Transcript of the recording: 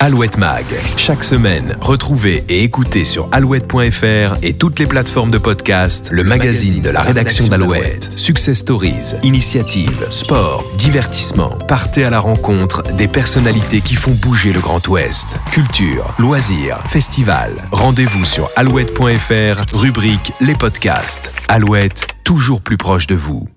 Alouette Mag. Chaque semaine, retrouvez et écoutez sur alouette.fr et toutes les plateformes de podcast le magazine de la rédaction d'Alouette. Success Stories, initiatives, sport, divertissement. Partez à la rencontre des personnalités qui font bouger le Grand Ouest. Culture, loisirs, festivals. Rendez-vous sur alouette.fr, rubrique Les podcasts. Alouette, toujours plus proche de vous.